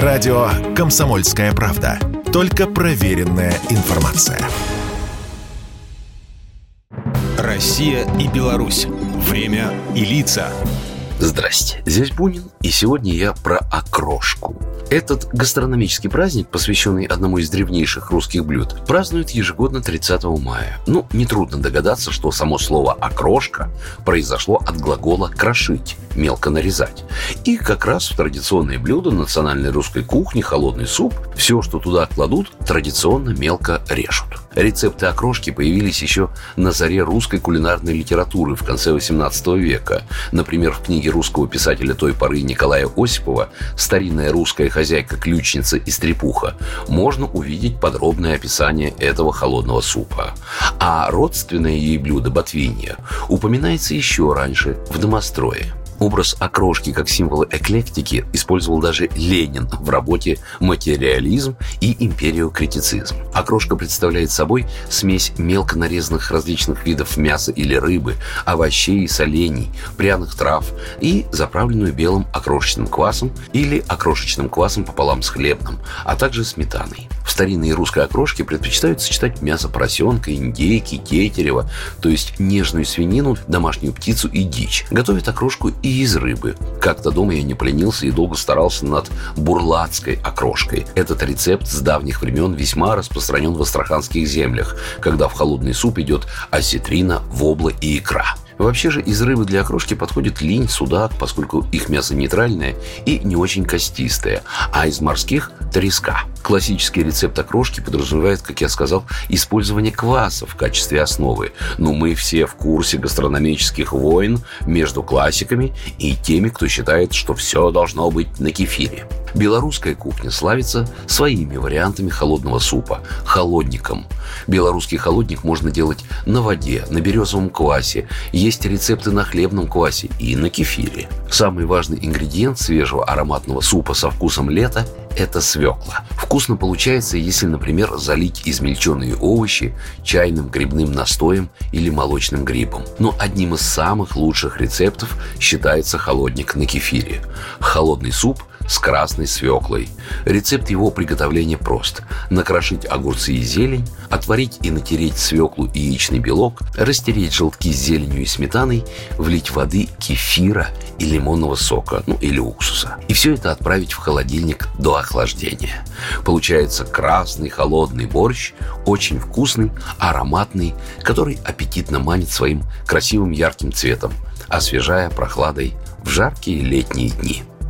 Радио «Комсомольская правда». Только проверенная информация. Россия и Беларусь. Время и лица. Здрасте, здесь Бунин, и сегодня я про окрошку. Этот гастрономический праздник, посвященный одному из древнейших русских блюд, празднуют ежегодно 30 мая. Ну, нетрудно догадаться, что само слово «окрошка» произошло от глагола «крошить», мелко нарезать. И как раз в традиционное блюдо национальной русской кухни холодный суп, все, что туда кладут, традиционно мелко режут. Рецепты окрошки появились еще на заре русской кулинарной литературы в конце XVIII века. Например, в книге русского писателя той поры Николая Осипова «Старинная русская хозяйка-ключница и стрепуха» можно увидеть подробное описание этого холодного супа. А родственное ей блюдо ботвинья упоминается еще раньше, в домострое. Образ окрошки как символа эклектики использовал даже Ленин в работе «Материализм и империокритицизм». Окрошка представляет собой смесь мелко нарезанных различных видов мяса или рыбы, овощей, солений, пряных трав и заправленную белым окрошечным квасом или окрошечным квасом пополам с хлебным, а также сметаной. В старинной русской окрошке предпочитают сочетать мясо поросенка, индейки, тетерева, то есть нежную свинину, домашнюю птицу и дичь. Готовят окрошку из рыбы. Как-то дома я не поленился и долго старался над бурлацкой окрошкой. Этот рецепт с давних времен весьма распространен в астраханских землях, когда в холодный суп идет осетрина, вобла и икра. Вообще же из рыбы для окрошки подходит линь, судак, поскольку их мясо нейтральное и не очень костистое, а из морских – треска. Классический рецепт окрошки подразумевает, как я сказал, использование кваса в качестве основы. Но мы все в курсе гастрономических войн между классиками и теми, кто считает, что все должно быть на кефире. Белорусская кухня славится своими вариантами холодного супа – холодником. Белорусский холодник можно делать на воде, на березовом квасе. Есть рецепты на хлебном квасе и на кефире. Самый важный ингредиент свежего ароматного супа со вкусом лета это свекла. Вкусно получается, если, например, залить измельченные овощи чайным грибным настоем или молочным грибом. Но одним из самых лучших рецептов считается холодник на кефире. Холодный суп с красной свеклой. Рецепт его приготовления прост. Накрошить огурцы и зелень, отварить и натереть свеклу и яичный белок, растереть желтки с зеленью и сметаной, влить воды, кефира и лимонного сока, ну или уксуса. И все это отправить в холодильник до охлаждения. Получается красный холодный борщ, очень вкусный, ароматный, который аппетитно манит своим красивым ярким цветом, освежая прохладой в жаркие летние дни.